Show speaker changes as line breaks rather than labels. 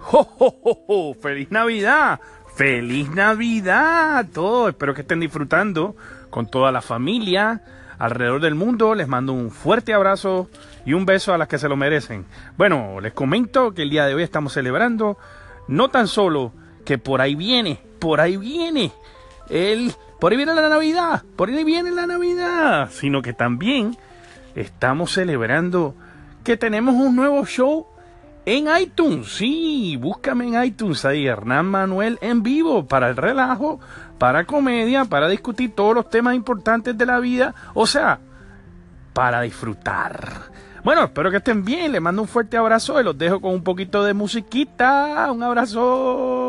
¡Jo, jo, jo! ¡Feliz Navidad! ¡Feliz Navidad! a Todos, espero que estén disfrutando con toda la familia alrededor del mundo. Les mando un fuerte abrazo y un beso a las que se lo merecen. Bueno, les comento que el día de hoy estamos celebrando no tan solo que por ahí viene, por ahí viene el, por ahí viene la Navidad, por ahí viene la Navidad, sino que también estamos celebrando que tenemos un nuevo show en iTunes. Sí, búscame en iTunes ahí, Hernán Manuel en vivo, para el relajo, para comedia, para discutir todos los temas importantes de la vida, o sea, para disfrutar. Bueno, espero que estén bien, les mando un fuerte abrazo y los dejo con un poquito de musiquita. Un abrazo.